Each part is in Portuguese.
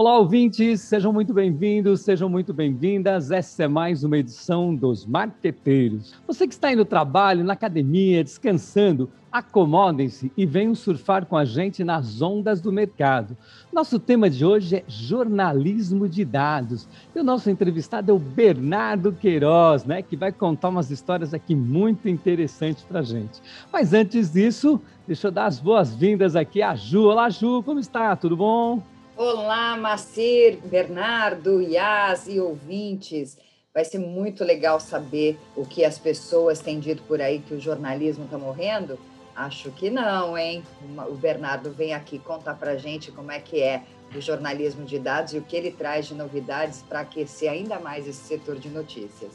Olá, ouvintes, sejam muito bem-vindos, sejam muito bem-vindas. Essa é mais uma edição dos Marqueteiros. Você que está aí no trabalho, na academia, descansando, acomodem-se e venham surfar com a gente nas ondas do mercado. Nosso tema de hoje é jornalismo de dados. E o nosso entrevistado é o Bernardo Queiroz, né, que vai contar umas histórias aqui muito interessantes para gente. Mas antes disso, deixa eu dar as boas-vindas aqui à Ju. Olá, Ju, como está? Tudo bom? Olá, Macir, Bernardo, Yas e ouvintes. Vai ser muito legal saber o que as pessoas têm dito por aí que o jornalismo está morrendo Acho que não, hein? O Bernardo vem aqui contar para gente como é que é o jornalismo de dados e o que ele traz de novidades para aquecer ainda mais esse setor de notícias.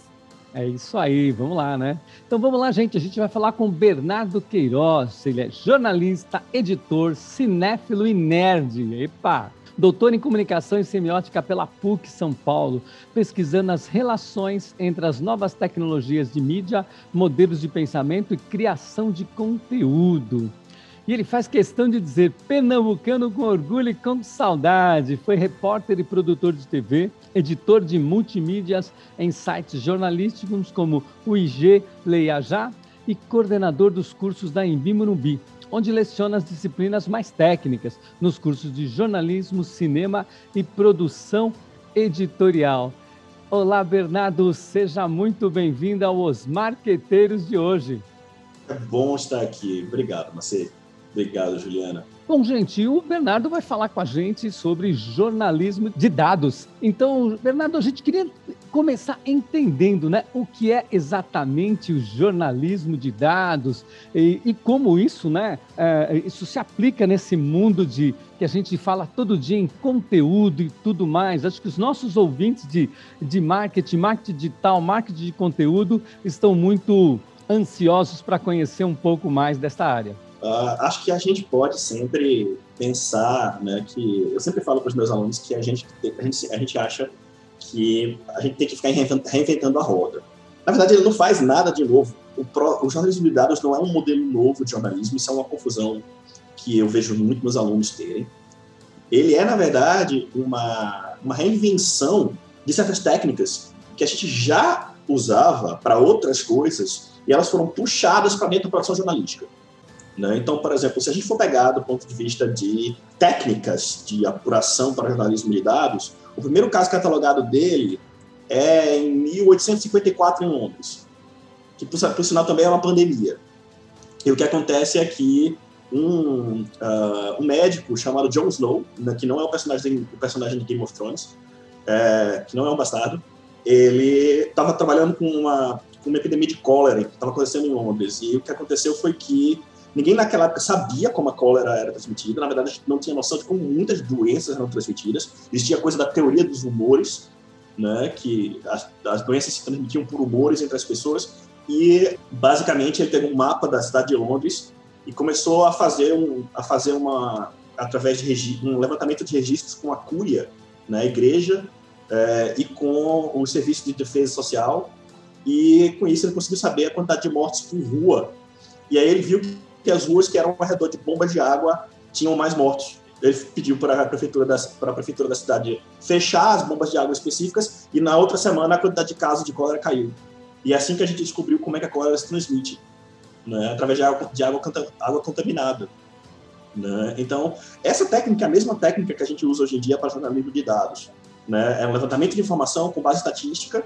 É isso aí, vamos lá, né? Então vamos lá, gente. A gente vai falar com Bernardo Queiroz. Ele é jornalista, editor, cinéfilo e nerd. Epa! Doutor em comunicação e semiótica pela PUC São Paulo, pesquisando as relações entre as novas tecnologias de mídia, modelos de pensamento e criação de conteúdo. E ele faz questão de dizer pernambucano com orgulho e com saudade. Foi repórter e produtor de TV, editor de multimídias em sites jornalísticos como o IG Leia Já e coordenador dos cursos da Embi onde leciona as disciplinas mais técnicas, nos cursos de jornalismo, cinema e produção editorial. Olá, Bernardo, seja muito bem-vindo aos Marqueteiros de hoje. É bom estar aqui. Obrigado, Macê. Obrigado, Juliana. Bom, gente, o Bernardo vai falar com a gente sobre jornalismo de dados. Então, Bernardo, a gente queria começar entendendo né, o que é exatamente o jornalismo de dados e, e como isso, né, é, isso se aplica nesse mundo de que a gente fala todo dia em conteúdo e tudo mais. Acho que os nossos ouvintes de, de marketing, marketing digital, marketing de conteúdo estão muito ansiosos para conhecer um pouco mais dessa área. Uh, acho que a gente pode sempre pensar, né, que eu sempre falo para os meus alunos que a gente, a gente, a gente acha que a gente tem que ficar reinventando a roda. Na verdade, ele não faz nada de novo. O, pro, o jornalismo de dados não é um modelo novo de jornalismo, isso é uma confusão que eu vejo muito meus alunos terem. Ele é, na verdade, uma, uma reinvenção de certas técnicas que a gente já usava para outras coisas e elas foram puxadas para dentro da produção jornalística. Né? Então, por exemplo, se a gente for pegar do ponto de vista de técnicas de apuração para jornalismo de dados, o primeiro caso catalogado dele é em 1854 em Londres, que por, por sinal também é uma pandemia. E o que acontece é que um, uh, um médico chamado Jon Snow, né, que não é o personagem, o personagem de Game of Thrones, é, que não é um bastardo, ele estava trabalhando com uma, com uma epidemia de cólera que estava acontecendo em Londres. E o que aconteceu foi que Ninguém naquela época sabia como a cólera era transmitida, na verdade, a gente não tinha noção de como muitas doenças eram transmitidas. Existia a coisa da teoria dos humores, né, que as, as doenças se transmitiam por humores entre as pessoas, e basicamente ele teve um mapa da cidade de Londres e começou a fazer um, a fazer uma através de um levantamento de registros com a cúria, né, a igreja é, e com o serviço de defesa social. E com isso ele conseguiu saber a quantidade de mortes por rua. E aí ele viu que as ruas que eram ao redor de bombas de água tinham mais mortos. Ele pediu para a prefeitura da, para a prefeitura da cidade fechar as bombas de água específicas e na outra semana a quantidade de casos de cólera caiu. E é assim que a gente descobriu como é que a cólera se transmite, né? através de água, de água, água contaminada. Né? Então, essa técnica é a mesma técnica que a gente usa hoje em dia para jornalismo de dados. Né? É um levantamento de informação com base estatística,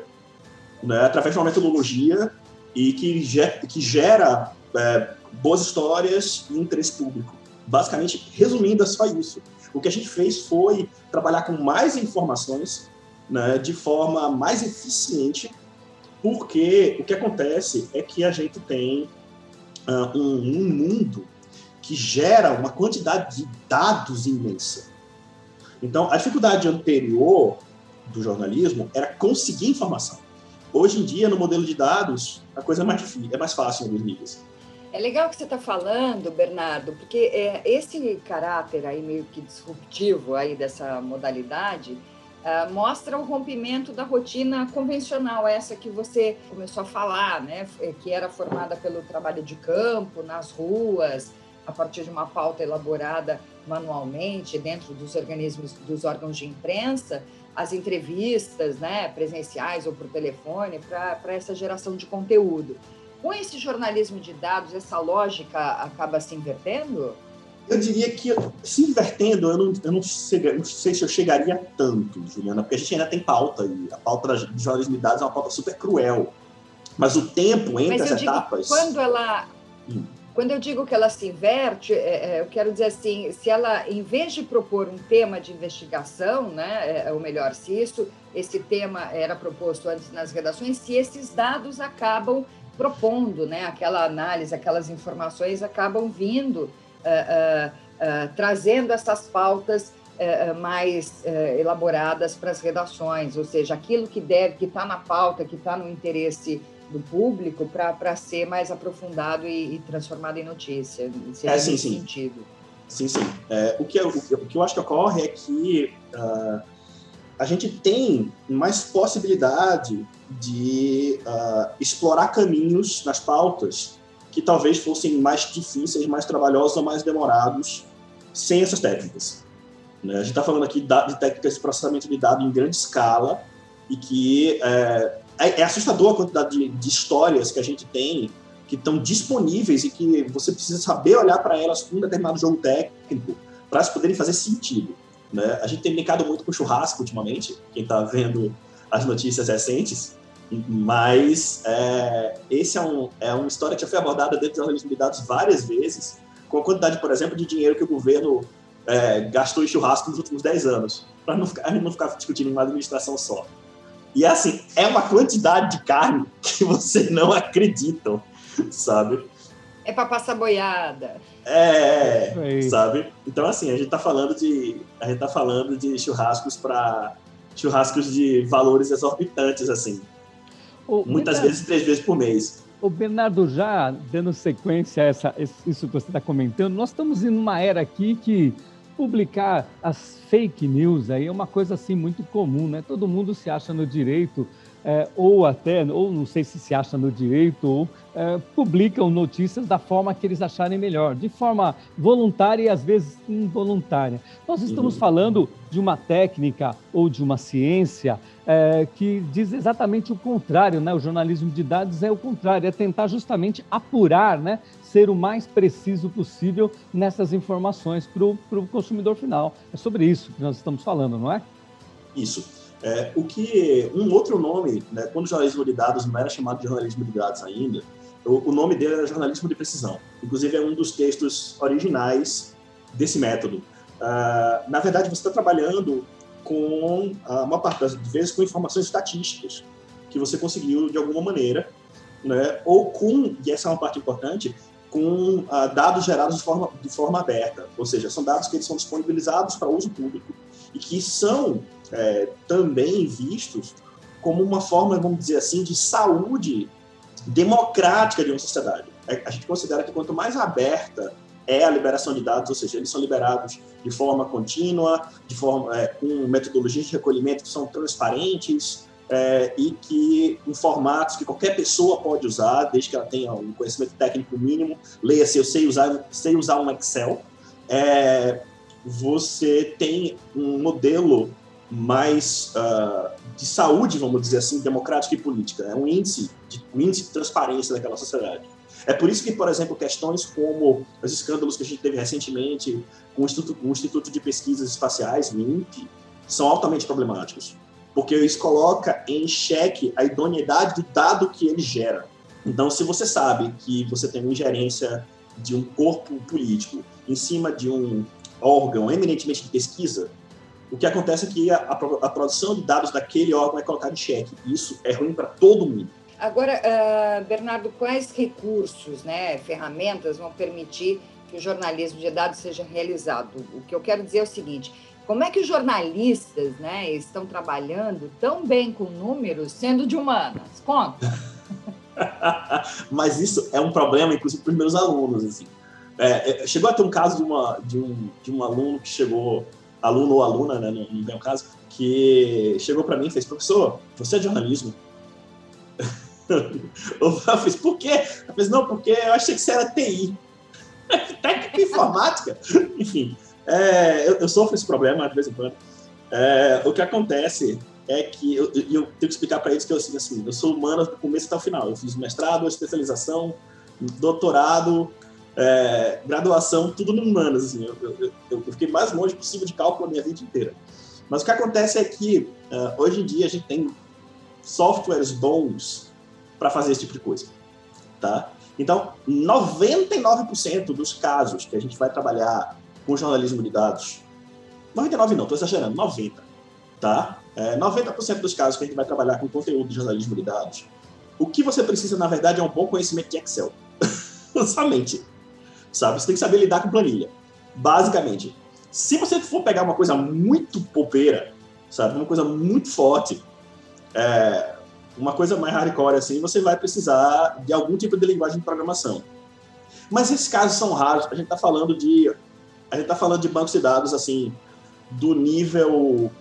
né? através de uma metodologia e que, que gera é, boas histórias e interesse público. Basicamente, resumindo, é só isso. O que a gente fez foi trabalhar com mais informações né, de forma mais eficiente, porque o que acontece é que a gente tem uh, um, um mundo que gera uma quantidade de dados imensa. Então, a dificuldade anterior do jornalismo era conseguir informação. Hoje em dia, no modelo de dados, a coisa é mais, difícil, é mais fácil nos níveis. É legal que você está falando, Bernardo, porque é, esse caráter aí meio que disruptivo aí dessa modalidade, uh, mostra o rompimento da rotina convencional, essa que você começou a falar, né? que era formada pelo trabalho de campo, nas ruas, a partir de uma pauta elaborada manualmente dentro dos organismos, dos órgãos de imprensa, as entrevistas, né, presenciais ou por telefone, para essa geração de conteúdo. Com esse jornalismo de dados, essa lógica acaba se invertendo? Eu diria que se invertendo, eu não, eu não, sei, não sei se eu chegaria tanto, Juliana, porque a gente ainda tem pauta, e a pauta de jornalismo de dados é uma pauta super cruel. Mas o tempo entre as etapas. Quando ela. Hum. Quando eu digo que ela se inverte, é, é, eu quero dizer assim, se ela, em vez de propor um tema de investigação, né, é, ou melhor, se isso, esse tema era proposto antes nas redações, se esses dados acabam propondo, né, aquela análise, aquelas informações acabam vindo uh, uh, trazendo essas pautas mais elaboradas para as redações, ou seja, aquilo que deve, que está na pauta, que está no interesse do público, para ser mais aprofundado e, e, transformado em notícia. Seria é, sim, sim. sentido. Sim, sim. É, o, que, o, o, que eu acho que ocorre é que uh, a gente tem mais possibilidade de uh, explorar caminhos nas pautas que talvez fossem mais difíceis, mais trabalhosos ou mais demorados sem essas técnicas. Né? A gente está falando aqui de técnicas de processamento de dados em grande escala e que é, é, é assustador a quantidade de, de, histórias que a gente tem que estão disponíveis e que você precisa saber olhar para elas com um determinado jogo técnico para elas poderem fazer sentido. Né? A gente tem brincado muito com churrasco ultimamente, quem está vendo as notícias recentes, mas é, esse é, um, é uma história que já foi abordada dentro do jornalismo de dados várias vezes, com a quantidade, por exemplo, de dinheiro que o governo é, gastou em churrasco nos últimos 10 anos, para não ficar, não ficar discutindo em uma administração só. E assim, é uma quantidade de carne que você não acredita, sabe? É para passar boiada. É, é sabe? Então assim, a gente tá falando de a gente tá falando de churrascos para churrascos de valores exorbitantes assim. Muitas Bernardo, vezes, três vezes por mês. O Bernardo, já dando sequência a essa, isso que você está comentando, nós estamos em uma era aqui que publicar as fake news aí é uma coisa assim muito comum, né? Todo mundo se acha no direito é, ou até, ou não sei se se acha no direito, ou é, publicam notícias da forma que eles acharem melhor, de forma voluntária e às vezes involuntária. Nós estamos uhum. falando de uma técnica ou de uma ciência é, que diz exatamente o contrário, né? O jornalismo de dados é o contrário, é tentar justamente apurar, né? Ser o mais preciso possível nessas informações para o consumidor final. É sobre isso que nós estamos falando, não é? Isso. É, o que um outro nome, né, quando o jornalismo de dados não era chamado de jornalismo de dados ainda, o, o, nome dele era jornalismo de precisão. Inclusive é um dos textos originais desse método. Uh, na verdade, você está trabalhando com a maior parte das vezes com informações estatísticas que você conseguiu de alguma maneira, né, ou com e essa é uma parte importante com uh, dados gerados de forma, de forma aberta, ou seja, são dados que eles são disponibilizados para uso público e que são é, também vistos como uma forma, vamos dizer assim, de saúde democrática de uma sociedade. É, a gente considera que quanto mais aberta é a liberação de dados, ou seja, eles são liberados de forma contínua, de forma é, com metodologias de recolhimento que são transparentes é, e que em formatos que qualquer pessoa pode usar, desde que ela tenha um conhecimento técnico mínimo. Leia-se, eu sei usar, sei usar um Excel. É, você tem um modelo mais uh, de saúde, vamos dizer assim, democrática e política. É um índice, de, um índice de transparência daquela sociedade. É por isso que, por exemplo, questões como os escândalos que a gente teve recentemente com o Instituto, o Instituto de Pesquisas Espaciais, o INPE, são altamente problemáticos, porque isso coloca em xeque a idoneidade do dado que ele gera. Então, se você sabe que você tem uma ingerência de um corpo político em cima de um órgão eminentemente de pesquisa, o que acontece é que a, a, produção de dados daquele órgão é colocada em xeque. Isso é ruim para todo mundo. Agora, uh, Bernardo, quais recursos, né, ferramentas vão permitir que o jornalismo de dados seja realizado? O que eu quero dizer é o seguinte: como é que os jornalistas né, estão trabalhando tão bem com números, sendo de humanas? Conta. Mas isso é um problema, inclusive, para os meus alunos. Assim. É, é, chegou a ter um caso de, uma, de, um, de um aluno que chegou aluno ou aluna, né, no, no meu caso, que chegou para mim e fez, professor, você é jornalismo? eu fiz, por quê? Eu fiz, não, porque eu achei que você era TI. Técnica informática? Enfim, é, eu, eu, sofro esse problema de vez em quando. É, o que acontece é que eu, eu tenho que explicar para eles que eu, assim, eu sou humano do começo até o final. Eu fiz mestrado, especialização, doutorado, é, graduação, tudo no humanas. Assim, eu, eu, eu, fiquei mais longe possível de cálculo a minha vida inteira. Mas o que acontece é que uh, hoje em dia a gente tem softwares bons para fazer esse tipo de coisa, tá? Então, 99% dos casos que a gente vai trabalhar com jornalismo de dados, 99 não, estou exagerando, 90, tá? É, 90% dos casos que a gente vai trabalhar com conteúdo de jornalismo de dados, o que você precisa, na verdade, é um bom conhecimento de Excel. Somente. Sabe? Você tem que saber lidar com planilha. Basicamente. Se você for pegar uma coisa muito popeira, sabe? Uma coisa muito forte, é, uma coisa mais hardcore assim, você vai precisar de algum tipo de linguagem de programação. Mas esses casos são raros. A gente está falando de a gente está falando de bancos de dados assim do nível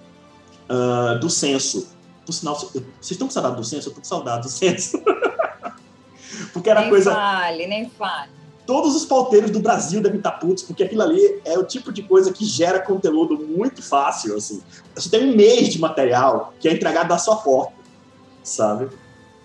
uh, do censo. Por sinal, vocês estão com saudade do censo? Eu estou com saudade do censo. porque era nem coisa. Nem fale, nem fale. Todos os pauteiros do Brasil devem estar putos, porque aquilo ali é o tipo de coisa que gera conteúdo muito fácil, assim. Você tem um mês de material que é entregado da sua porta sabe?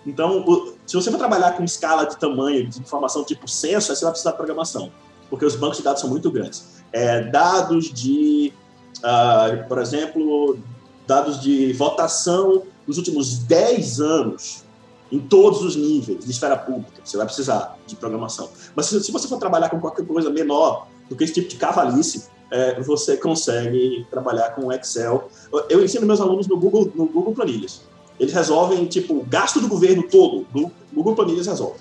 Então, o, se você for trabalhar com escala de tamanho de informação tipo censo, você vai precisar de programação, porque os bancos de dados são muito grandes. É, dados de, uh, por exemplo, dados de votação nos últimos 10 anos, em todos os níveis de esfera pública, você vai precisar de programação. Mas se, se você for trabalhar com qualquer coisa menor do que esse tipo de cavalice, é, você consegue trabalhar com Excel. Eu ensino meus alunos no Google, no Google Planilhas. Eles resolvem, tipo, o gasto do governo todo. O Google Planilhas resolve.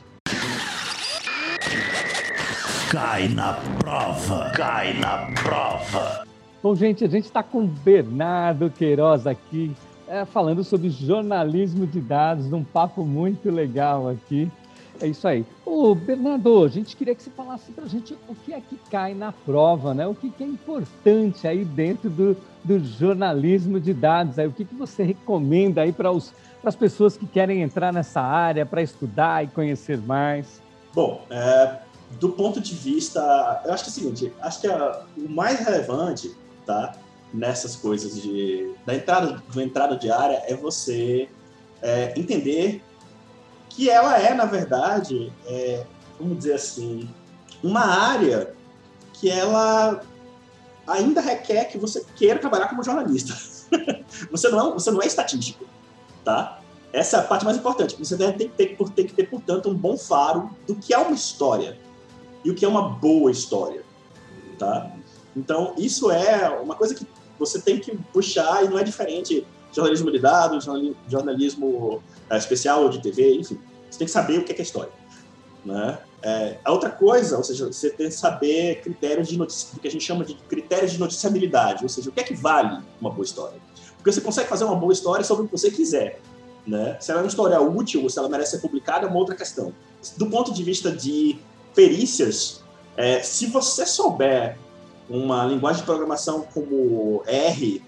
Cai na prova, cai na prova. Bom, gente, a gente está com Bernardo Queiroz aqui, é, falando sobre jornalismo de dados, num papo muito legal aqui. É isso aí. Ô, Bernardo, a gente queria que você falasse para a gente o que é que cai na prova, né? O que, que é importante aí dentro do, do jornalismo de dados. Aí, o que, que você recomenda aí para as pessoas que querem entrar nessa área, para estudar e conhecer mais? Bom, é, do ponto de vista, eu acho que é o seguinte, acho que a, o mais relevante, tá, nessas coisas de da entrada, do entrada de área é você é, entender que ela é, na verdade, é, vamos dizer assim, uma área que ela ainda requer que você queira trabalhar como jornalista. você, não é, você não é estatístico, tá? Essa é a parte mais importante. Você tem que, ter, tem que ter, portanto, um bom faro do que é uma história e o que é uma boa história, tá? Então, isso é uma coisa que você tem que puxar e não é diferente jornalismo de dados, jornalismo é, especial de TV, enfim. Você tem que saber o que é, que é história. Né? É, a outra coisa, ou seja, você tem que saber critérios de notícia, o que a gente chama de critérios de noticiabilidade, ou seja, o que é que vale uma boa história. Porque você consegue fazer uma boa história sobre o que você quiser. Né? Se ela é uma história útil ou se ela merece ser publicada é uma outra questão. Do ponto de vista de perícias, é, se você souber uma linguagem de programação como R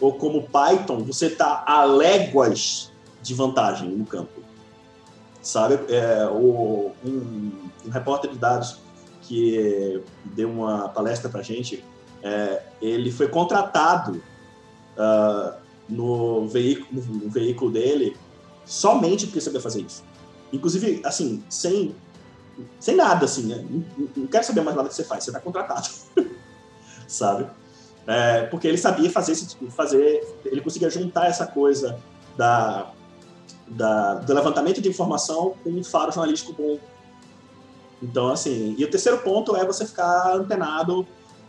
ou como Python, você está a léguas de vantagem no campo sabe? É, o, um, um, repórter de dados que deu uma palestra para gente, é, ele foi contratado uh, no, veículo, no veículo dele somente porque sabia fazer isso. Inclusive, assim, sem, sem nada, assim, né? não, não quero saber mais nada que você faz, você está contratado, sabe? É, porque ele sabia fazer, fazer, ele conseguia juntar essa coisa da da, do levantamento de informação com um faro jornalístico bom. Então, assim, e o terceiro ponto é você ficar antenado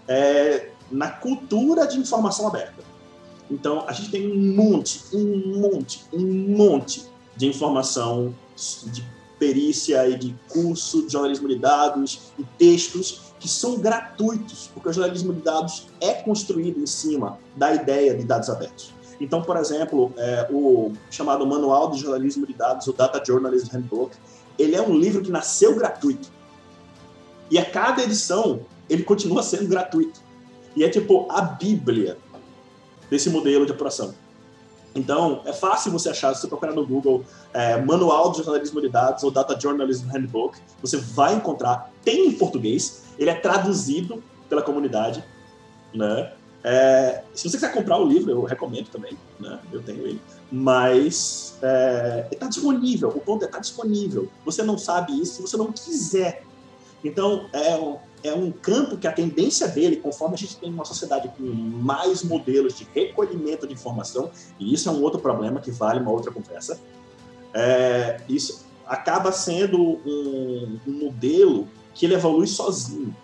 é, na cultura de informação aberta. Então, a gente tem um monte, um monte, um monte de informação de perícia e de curso de jornalismo de dados e textos que são gratuitos, porque o jornalismo de dados é construído em cima da ideia de dados abertos. Então, por exemplo, é, o chamado Manual de Jornalismo de Dados, o Data Journalism Handbook, ele é um livro que nasceu gratuito. E a cada edição, ele continua sendo gratuito. E é tipo a Bíblia desse modelo de apuração. Então, é fácil você achar, se você procurar no Google é, Manual de Jornalismo de Dados ou Data Journalism Handbook, você vai encontrar, tem em português, ele é traduzido pela comunidade, né? É, se você quiser comprar o livro, eu recomendo também, né? Eu tenho ele. Mas é, está disponível, o ponto é está disponível. Você não sabe isso se você não quiser. Então, é é um campo que a tendência dele, conforme a gente tem uma sociedade com mais modelos de recolhimento de informação, e isso é um outro problema que vale uma outra conversa, é, isso acaba sendo um, um modelo que ele evolui sozinho.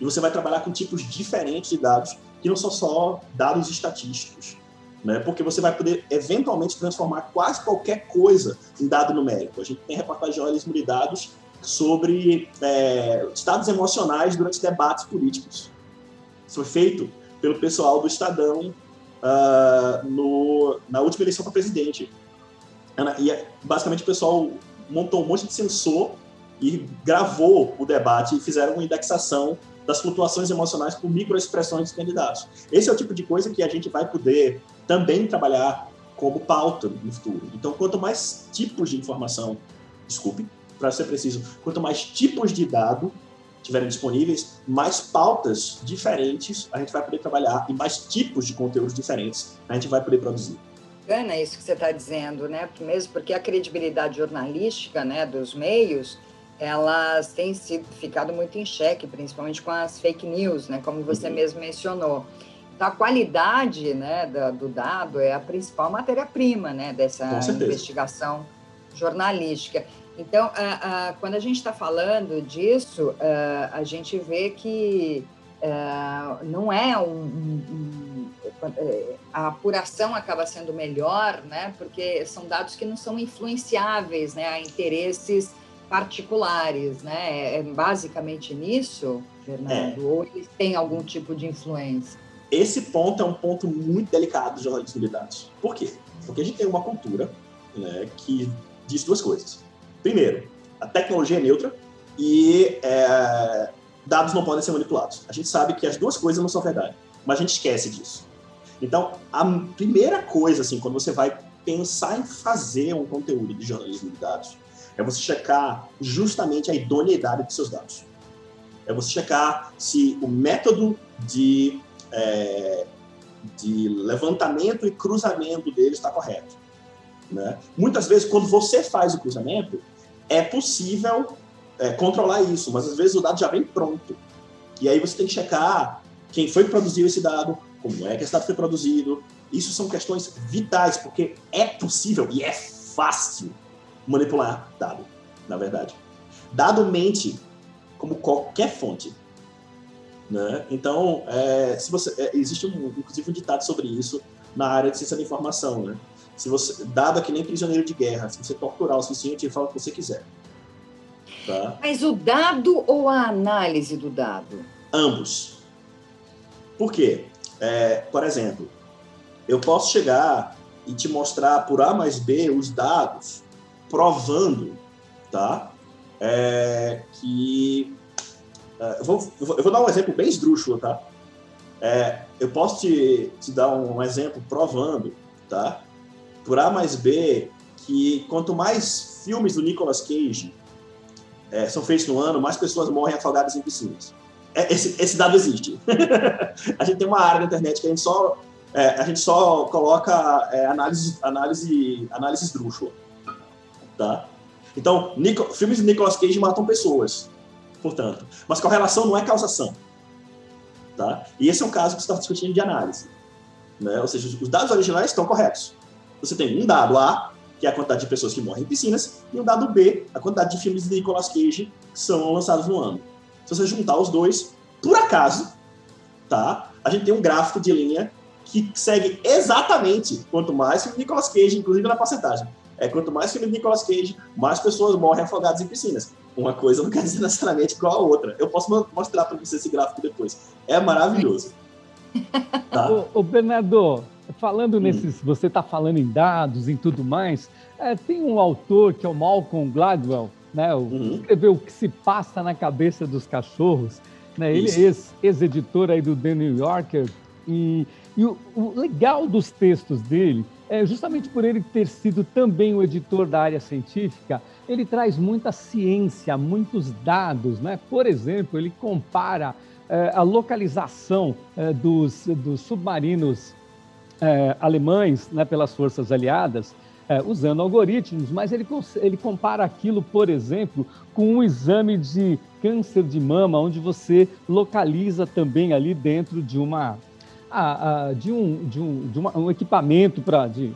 E você vai trabalhar com tipos diferentes de dados, que não são só dados estatísticos. Né? Porque você vai poder, eventualmente, transformar quase qualquer coisa em dado numérico. A gente tem reportagem de jornalismo de dados sobre é, estados emocionais durante debates políticos. Isso foi feito pelo pessoal do Estadão uh, no, na última eleição para presidente. E basicamente o pessoal montou um monte de sensor e gravou o debate e fizeram uma indexação das flutuações emocionais por microexpressões dos candidatos. Esse é o tipo de coisa que a gente vai poder também trabalhar como pauta no futuro. Então, quanto mais tipos de informação, desculpe, para ser preciso, quanto mais tipos de dado tiverem disponíveis, mais pautas diferentes a gente vai poder trabalhar e mais tipos de conteúdos diferentes a gente vai poder produzir. Bacana isso que você está dizendo, né? Mesmo porque a credibilidade jornalística, né, dos meios, elas têm sido ficado muito em xeque, principalmente com as fake news, né? Como você uhum. mesmo mencionou. Então, a qualidade, né, do, do dado é a principal matéria-prima, né, dessa investigação jornalística. Então, quando a gente está falando disso, a gente vê que não é um, um, é, a apuração acaba sendo melhor, né? Porque são dados que não são influenciáveis, né? A interesses particulares, né? É, é basicamente nisso, Fernando. É. Ou eles têm algum tipo de influência? Esse ponto é um ponto muito delicado do jornalismo de dados. Por quê? Porque a gente tem uma cultura né, que diz duas coisas Primeiro, a tecnologia é neutra e é, dados não podem ser manipulados. A gente sabe que as duas coisas não são verdade, mas a gente esquece disso. Então, a primeira coisa, assim, quando você vai pensar em fazer um conteúdo de jornalismo de dados, é você checar justamente a idoneidade dos seus dados. É você checar se o método de, é, de levantamento e cruzamento dele está correto. Né? Muitas vezes, quando você faz o cruzamento, é possível é, controlar isso, mas às vezes o dado já vem pronto. E aí você tem que checar quem foi que produziu esse dado, como é que esse dado foi produzido. Isso são questões vitais, porque é possível e é fácil manipular dado, na verdade. Dado mente como qualquer fonte. Né? Então, é, se você, é, existe um, inclusive um ditado sobre isso na área de ciência da informação, né? Se você, dado é que nem prisioneiro de guerra, se você torturar o suficiente, ele fala o que você quiser. Tá? Mas o dado ou a análise do dado? Ambos. Por quê? É, por exemplo, eu posso chegar e te mostrar por A mais B os dados provando, tá? É, que é, eu, vou, eu, vou, dar um exemplo bem esdrúxulo, tá? É, eu posso te, te dar um exemplo provando, tá? Por A mais B que quanto mais filmes do Nicolas Cage é, são feitos no ano, mais pessoas morrem afogadas em piscinas. É, esse, esse, dado existe. a gente tem uma área na internet que a gente só, é, a gente só coloca é, análise, análise, análise esdrúxula. Tá? Então, Nico, filmes de Nicolas Cage matam pessoas, portanto. Mas correlação não é causação. Tá? E esse é um caso que você está discutindo de análise. Né? Ou seja, os dados originais estão corretos. Você tem um dado A, que é a quantidade de pessoas que morrem em piscinas, e um dado B, a quantidade de filmes de Nicolas Cage que são lançados no ano. Se você juntar os dois, por acaso, tá? A gente tem um gráfico de linha que segue exatamente quanto mais filme de Nicolas Cage, inclusive na porcentagem. É quanto mais filme de Nicolas Cage, mais pessoas morrem afogadas em piscinas. Uma coisa não quer dizer necessariamente igual a outra. Eu posso mostrar para você esse gráfico depois. É maravilhoso. Tá? Ô, ô Bernardo, Falando hum. nesses, você está falando em dados, em tudo mais, é, tem um autor que é o Malcolm Gladwell, né? O, uhum. escreveu o que se passa na cabeça dos cachorros. Né? Ele é ex-editor aí do The New Yorker. E, e o, o, legal dos textos dele é justamente por ele ter sido também o editor da área científica, ele traz muita ciência, muitos dados, né? Por exemplo, ele compara é, a localização é, dos, dos submarinos é, alemães né, pelas forças aliadas é, usando algoritmos, mas ele, ele compara aquilo, por exemplo, com um exame de câncer de mama, onde você localiza também ali dentro de uma a, a, de, um, de, um, de uma, um equipamento para é,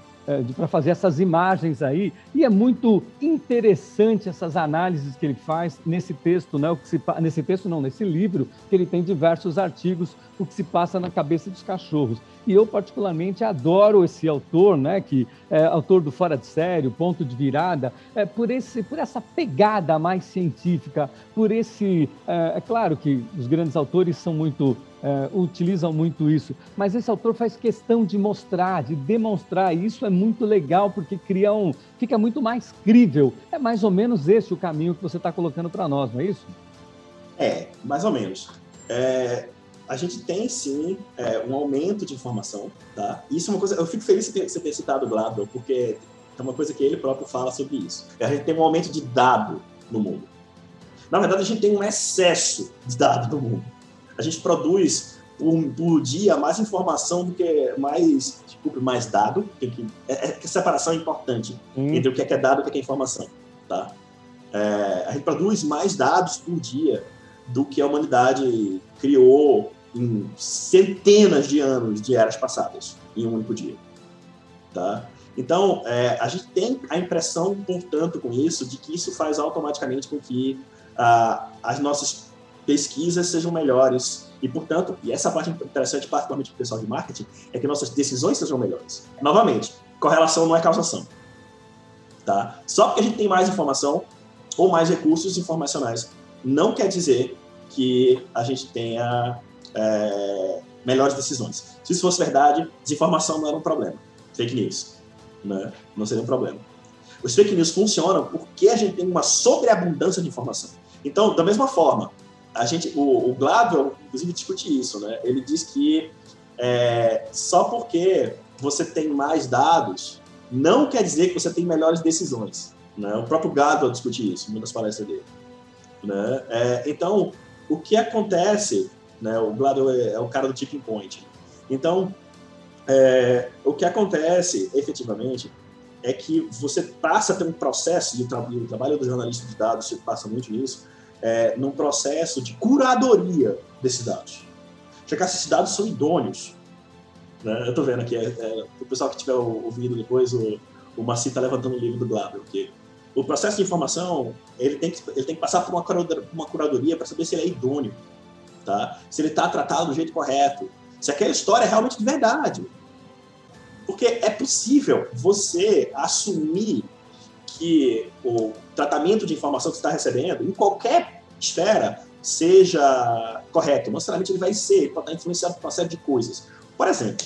para fazer essas imagens aí. E é muito interessante essas análises que ele faz nesse texto, né? O que se, nesse texto não, nesse livro, que ele tem diversos artigos, o que se passa na cabeça dos cachorros. E eu, particularmente, adoro esse autor, né? Que é autor do Fora de Sério, Ponto de Virada, é, por, esse, por essa pegada mais científica, por esse... É, é claro que os grandes autores são muito é, utilizam muito isso, mas esse autor faz questão de mostrar, de demonstrar, e isso é muito legal porque cria um, fica muito mais crível. É mais ou menos esse o caminho que você está colocando para nós, não é isso? É, mais ou menos. É, a gente tem sim é, um aumento de informação, tá? Isso é uma coisa. Eu fico feliz de você ter citado o Gladwell, porque é uma coisa que ele próprio fala sobre isso. A gente tem um aumento de dado no mundo. Na verdade, a gente tem um excesso de dado no mundo a gente produz por, por dia mais informação do que mais, desculpe, mais dado. Que, que, é, é, separação é importante hum. entre o que é, que é dado e o que é, que é informação. Tá? É, a gente produz mais dados por dia do que a humanidade criou em centenas de anos de eras passadas, em um único dia. Tá? Então, é, a gente tem a impressão, portanto, com isso, de que isso faz automaticamente com que ah, as nossas pesquisas sejam melhores. E, portanto, e essa parte interessante, particularmente para o pessoal de marketing, é que nossas decisões sejam melhores. Novamente, correlação não é causação. Tá? Só porque a gente tem mais informação ou mais recursos informacionais, não quer dizer que a gente tenha é, melhores decisões. Se isso fosse verdade, desinformação não era um problema. Fake news né? não seria um problema. Os fake news funcionam porque a gente tem uma sobreabundância de informação. Então, da mesma forma, a gente, o, o inclusive, discute isso, né? Ele diz que é, só porque você tem mais dados, não quer dizer que você tem melhores decisões. Né? O próprio Gladwell discute isso em uma das palestras dele. Né? É, então, o que acontece, né? o Gladwell é, é o cara do tipping point. Então, é, o que acontece, efetivamente, é que você passa a ter um processo de trabalho, o trabalho do jornalista de dados se passa muito nisso, é, num processo de curadoria desses dados. Checar se esses dados são idôneos. Né? Eu estou vendo aqui, é, é, o pessoal que estiver ouvindo depois, o, o Maci está levantando o livro do Glaber, porque o processo de informação ele tem que, ele tem que passar por uma curadoria para saber se ele é idôneo, tá? se ele está tratado do jeito correto, se aquela história é realmente de verdade. Porque é possível você assumir que o tratamento de informação que você está recebendo, em qualquer esfera, seja correto. Não necessariamente ele vai ser, pode estar influenciado por uma série de coisas. Por exemplo,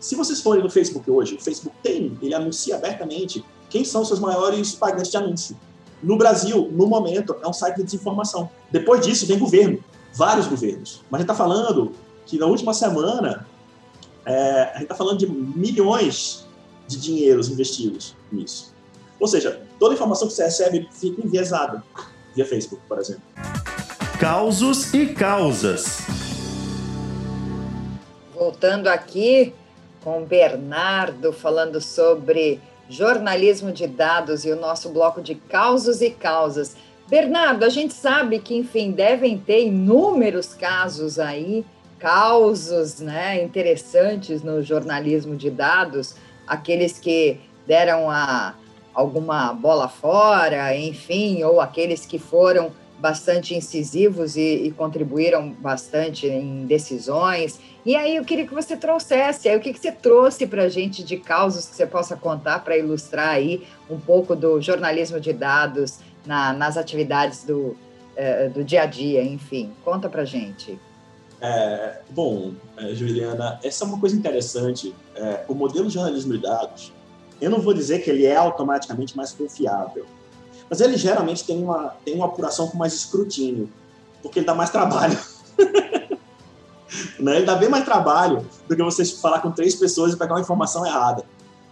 se vocês forem no Facebook hoje, o Facebook tem, ele anuncia abertamente quem são seus maiores pagantes de anúncio. No Brasil, no momento, é um site de desinformação. Depois disso, vem governo, vários governos. Mas a gente está falando que na última semana, é, a gente está falando de milhões de dinheiros investidos nisso. Ou seja, toda informação que você recebe fica enviesada via Facebook, por exemplo. Causos e causas. Voltando aqui com o Bernardo falando sobre jornalismo de dados e o nosso bloco de causos e causas. Bernardo, a gente sabe que, enfim, devem ter inúmeros casos aí, causos né, interessantes no jornalismo de dados, aqueles que deram a, alguma bola fora, enfim, ou aqueles que foram bastante incisivos e, e, contribuíram bastante em decisões. E aí eu queria que você trouxesse, aí o que, que você trouxe para a gente de causas que você possa contar para ilustrar aí um pouco do jornalismo de dados na, nas atividades do, eh, do dia a dia, enfim. Conta para gente. É, bom, é, Juliana, essa é uma coisa interessante. É, o modelo de jornalismo de dados, eu não vou dizer que ele é automaticamente mais confiável, mas ele geralmente tem uma, tem uma apuração com mais escrutínio, porque ele dá mais trabalho. né? Ele dá bem mais trabalho do que você falar com três pessoas e pegar uma informação errada.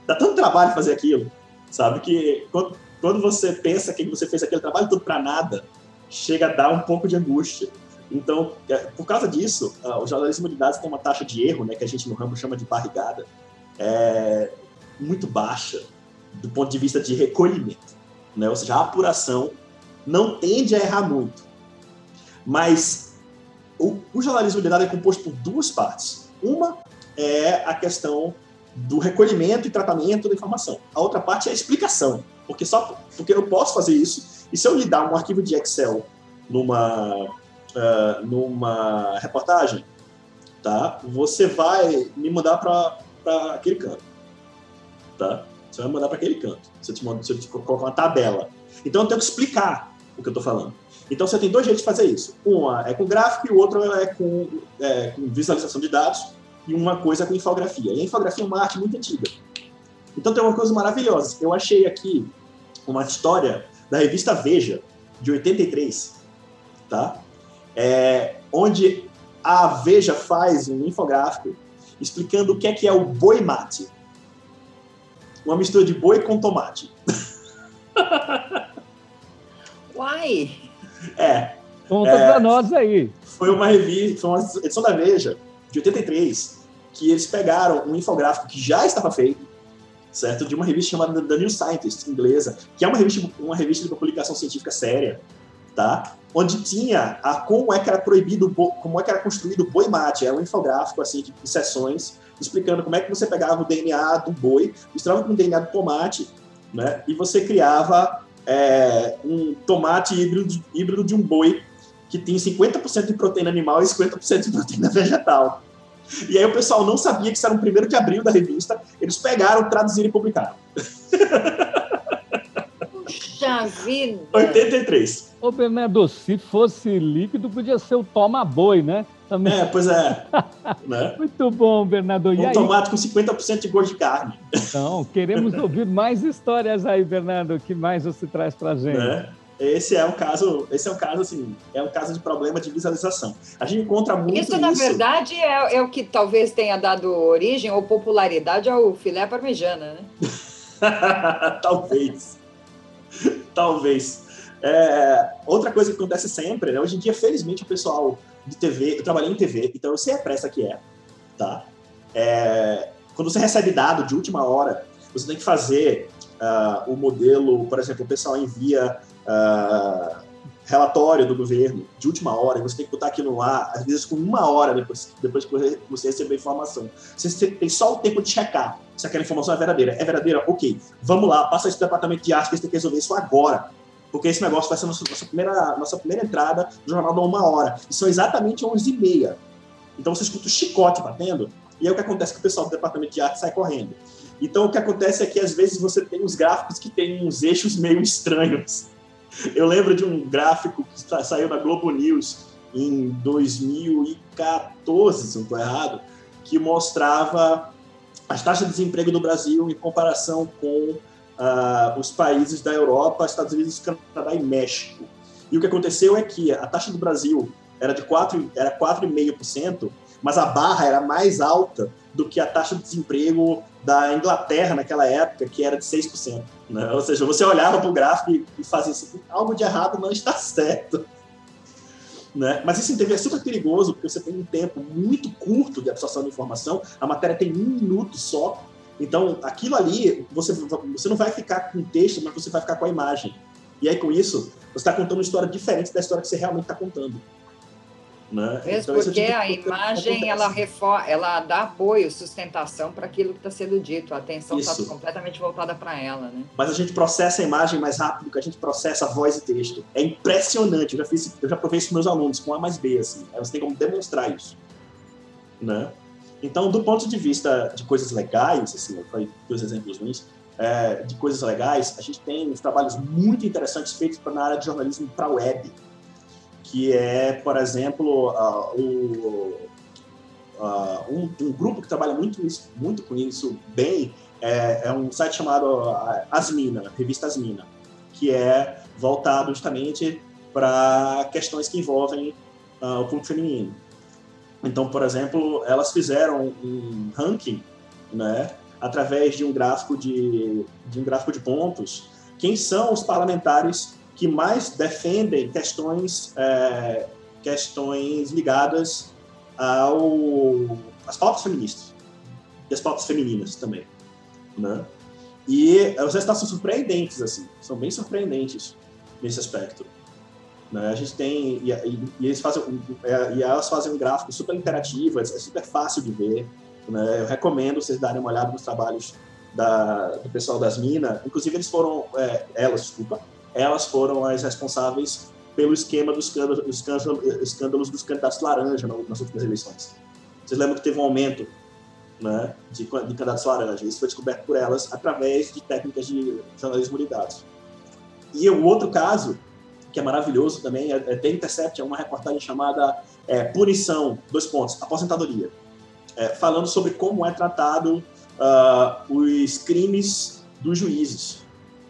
Dá tanto trabalho fazer aquilo, sabe? Que quando, quando você pensa que você fez aquele trabalho todo para nada, chega a dar um pouco de angústia. Então, é, por causa disso, uh, o jornalismo de dados tem uma taxa de erro, né, que a gente no ramo chama de barrigada, é, muito baixa do ponto de vista de recolhimento. Né? Ou seja, a apuração não tende a errar muito. Mas o, o jornalismo de dados é composto por duas partes. Uma é a questão do recolhimento e tratamento da informação. A outra parte é a explicação, porque só porque eu posso fazer isso e se eu lhe dar um arquivo de Excel numa uh, numa reportagem, tá? Você vai me mandar para aquele canto, tá? Você vai mandar para aquele canto. Se eu, te mando, se eu te colocar uma tabela, então eu tenho que explicar o que eu estou falando. Então você tem dois jeitos de fazer isso. Uma é com gráfico e o outro é com, é com visualização de dados e uma coisa é com infografia. E a infografia é uma arte muito antiga. Então tem uma coisa maravilhosa. Eu achei aqui uma história da revista Veja, de 83, tá? É, onde a Veja faz um infográfico explicando o que é que é o boi mate. Uma mistura de boi com tomate. Uai! É. Conta é, pra nós aí. Foi uma revista, foi uma edição da Veja, de 83, que eles pegaram um infográfico que já estava feito, certo? De uma revista chamada The New Scientist, inglesa, que é uma revista, uma revista de publicação científica séria, tá? Onde tinha a, como é que era proibido, como é que era construído o boi mate. É um infográfico, assim, de sessões, explicando como é que você pegava o DNA do boi, misturava com o DNA do tomate, né? E você criava é, um tomate híbrido, híbrido de um boi que tem 50% de proteína animal e 50% de proteína vegetal. E aí o pessoal não sabia que isso era o primeiro de abril da revista, eles pegaram, traduziram e publicaram. Puxa vida! 83. Ô, Bernardo, se fosse líquido, podia ser o toma-boi, né? Também. É, pois é. né? Muito bom, Bernardo. Um tomate com 50% de gosto de carne. Então, queremos ouvir mais histórias aí, Bernardo. O que mais você traz pra gente? Né? Esse é um caso, esse é um caso assim, é um caso de problema de visualização. A gente encontra muito isso. Isso, na verdade, é, é o que talvez tenha dado origem ou popularidade ao filé parmejana, né? talvez. talvez. É, outra coisa que acontece sempre, né? Hoje em dia, felizmente, o pessoal de TV, eu trabalhei em TV, então eu sei a pressa que é, tá? É, quando você recebe dado de última hora, você tem que fazer uh, o modelo, por exemplo, o pessoal envia uh, relatório do governo de última hora, e você tem que botar aquilo ar, às vezes com uma hora depois, depois que você receber a informação. Você tem só o tempo de checar se aquela informação é verdadeira. É verdadeira? Ok. Vamos lá, passa esse departamento de arte que eles têm que resolver isso agora porque esse negócio vai ser nossa, nossa, primeira, nossa primeira entrada no Jornal da Uma Hora. E são exatamente 11h30. Então você escuta o chicote batendo, e aí o que acontece é que o pessoal do departamento de arte sai correndo. Então o que acontece é que às vezes você tem uns gráficos que têm uns eixos meio estranhos. Eu lembro de um gráfico que saiu na Globo News em 2014, se não estou errado, que mostrava as taxas de desemprego do Brasil em comparação com uh, os países da Europa, Estados Unidos, Canadá e México. E o que aconteceu é que a taxa do Brasil era de 4, era 4,5%, mas a barra era mais alta do que a taxa de desemprego da Inglaterra naquela época, que era de 6%. Né? Ou seja, você olhava para o gráfico e fazia assim, algo de errado não está certo. Né? Mas isso TV é super perigoso, porque você tem um tempo muito curto de absorção de informação, a matéria tem um minuto só, então, aquilo ali, você, você não vai ficar com o texto, mas você vai ficar com a imagem. E aí, com isso, você está contando uma história diferente da história que você realmente está contando. Né? Mesmo então, porque a imagem ela, refor ela dá apoio, sustentação para aquilo que está sendo dito. A atenção está completamente voltada para ela. Né? Mas a gente processa a imagem mais rápido que a gente processa a voz e texto. É impressionante. Eu já, fiz, eu já provei isso com meus alunos, com A mais B. Assim. Aí você tem como demonstrar isso. Né? Então, do ponto de vista de coisas legais, assim, eu falei dois exemplos ruins, é, de coisas legais, a gente tem uns trabalhos muito interessantes feitos na área de jornalismo para web, que é, por exemplo, uh, o, uh, um, um, grupo que trabalha muito, muito com isso bem é, é um site chamado Asmina, revista Asmina, que é voltado justamente para questões que envolvem uh, o público feminino. Então, por exemplo, elas fizeram um ranking, né, através de um gráfico de, de um gráfico de pontos, quem são os parlamentares que mais defendem questões é, questões ligadas ao às pautas feministas e as pautas femininas também, né? E os resultados são surpreendentes assim, são bem surpreendentes nesse aspecto. Né? A gente tem e, e, e eles fazem é, e elas fazem um gráfico super interativo, é, é super fácil de ver. Né? Eu recomendo vocês darem uma olhada nos trabalhos da, do pessoal das minas. Inclusive eles foram, é, elas, desculpa, elas foram as responsáveis pelo esquema dos escândalos, escândalos, escândalos dos candidatos laranja nas últimas eleições. Vocês lembram que teve um aumento né, de, de candidatos laranja? Isso foi descoberto por elas através de técnicas de jornalismo de dados. E o outro caso que é maravilhoso também, é, é The Intercept, é uma reportagem chamada é, Punição, dois pontos, aposentadoria, é, falando sobre como é tratado uh, os crimes dos juízes,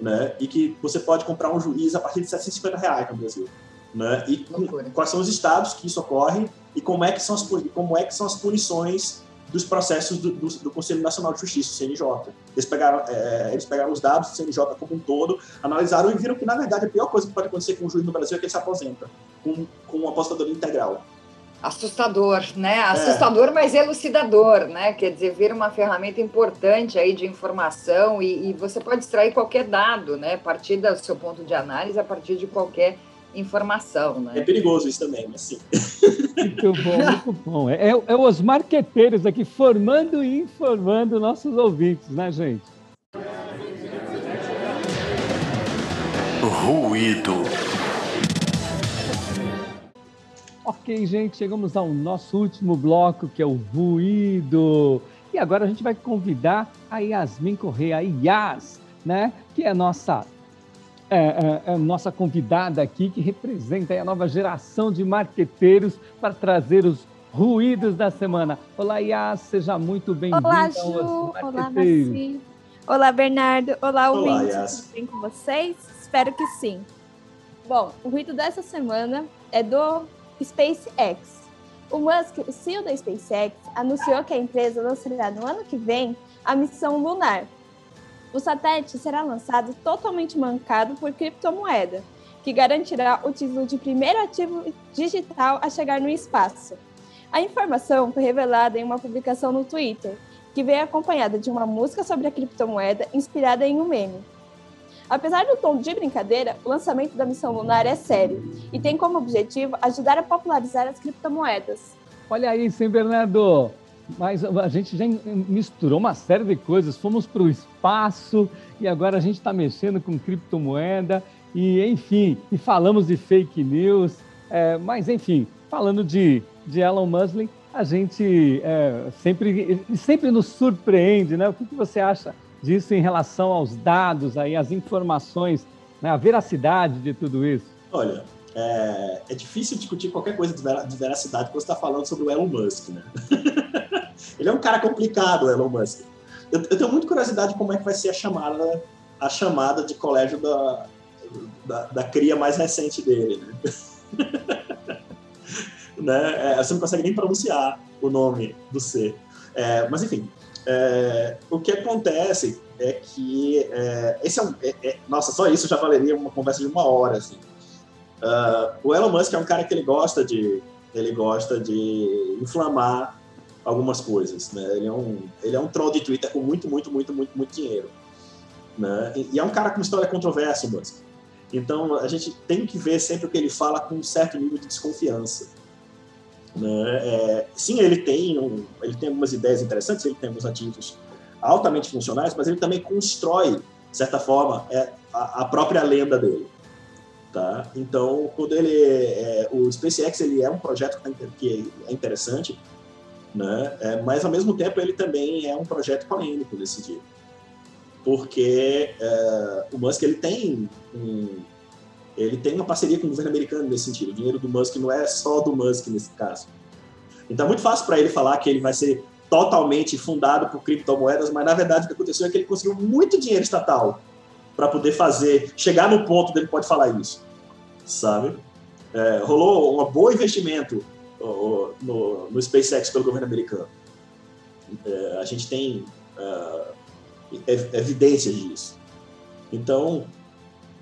né? E que você pode comprar um juiz a partir de 750 reais no Brasil, né? E quais são os estados que isso ocorre e como é que são as, como é que são as punições dos processos do, do, do, Conselho Nacional de Justiça, CNJ. Eles pegaram, é, eles pegaram os dados do CNJ como um todo, analisaram e viram que, na verdade, a pior coisa que pode acontecer com um juiz no Brasil é que ele se aposenta com, com uma apostadoria integral. Assustador, né? É. Assustador, é. mas elucidador, né? Quer dizer, vira uma ferramenta importante aí de informação e, e você pode extrair qualquer dado, né? A partir do seu ponto de análise, a partir de qualquer informação, né? É perigoso isso também, mas sim. Muito bom, muito bom. É, é, é os marqueteiros aqui formando e informando nossos ouvintes, né, gente? Ruído. Ok, gente, chegamos ao nosso último bloco, que é o ruído. E agora a gente vai convidar a Yasmin Correia, a Yas, né? Que é a nossa é, é, é nossa convidada aqui, que representa a nova geração de marqueteiros para trazer os ruídos da semana. Olá, Yas, seja muito bem-vinda Olá, Ju. Olá, Maci. Olá, Bernardo. Olá, ouvintes. Tudo bem com vocês? Espero que sim. Bom, o ruído dessa semana é do SpaceX. O Musk, o CEO da SpaceX, anunciou que a empresa lançará no ano que vem a missão lunar, o satélite será lançado totalmente mancado por criptomoeda, que garantirá o título de primeiro ativo digital a chegar no espaço. A informação foi revelada em uma publicação no Twitter, que veio acompanhada de uma música sobre a criptomoeda inspirada em um meme. Apesar do tom de brincadeira, o lançamento da missão lunar é sério e tem como objetivo ajudar a popularizar as criptomoedas. Olha aí, Sem Bernardo, mas a gente já misturou uma série de coisas. Fomos para o espaço e agora a gente está mexendo com criptomoeda e, enfim, e falamos de fake news. É, mas, enfim, falando de, de Elon Musk, a gente é, sempre, sempre nos surpreende, né? O que, que você acha disso em relação aos dados, aí, as informações, né? a veracidade de tudo isso? Olha, é, é difícil discutir qualquer coisa de veracidade quando você está falando sobre o Elon Musk, né? Ele é um cara complicado, Elon Musk. Eu, eu, tenho muita curiosidade de como é que vai ser a chamada, a chamada de colégio da, da, da cria mais recente dele, né? né? É, você não consegue nem pronunciar o nome do ser. É, mas, enfim, é, o que acontece é que é, esse é um... É, é, nossa, só isso já valeria uma conversa de uma hora, assim. Uh, o Elon Musk é um cara que ele gosta de ele gosta de inflamar algumas coisas, né? Ele é um, ele é um troll de Twitter com muito, muito, muito, muito, muito dinheiro, né? E, e é um cara com história controversa, Musk. Então a gente tem que ver sempre o que ele fala com um certo nível de desconfiança. Né? É, sim, ele tem, um, ele tem algumas ideias interessantes, ele tem alguns ativos altamente funcionais, mas ele também constrói, de certa forma, é, a, a própria lenda dele. Tá? Então, quando ele é, o SpaceX ele é um projeto que é interessante, né? É, mas ao mesmo tempo ele também é um projeto polêmico nesse dia, porque é, o Musk ele tem um, ele tem uma parceria com o governo americano nesse sentido. O dinheiro do Musk não é só do Musk nesse caso. Então é muito fácil para ele falar que ele vai ser totalmente fundado por criptomoedas, mas na verdade o que aconteceu é que ele conseguiu muito dinheiro estatal para poder fazer, chegar no ponto dele pode falar isso, sabe? É, rolou um bom investimento no, no SpaceX pelo governo americano. É, a gente tem uh, evidências disso. Então,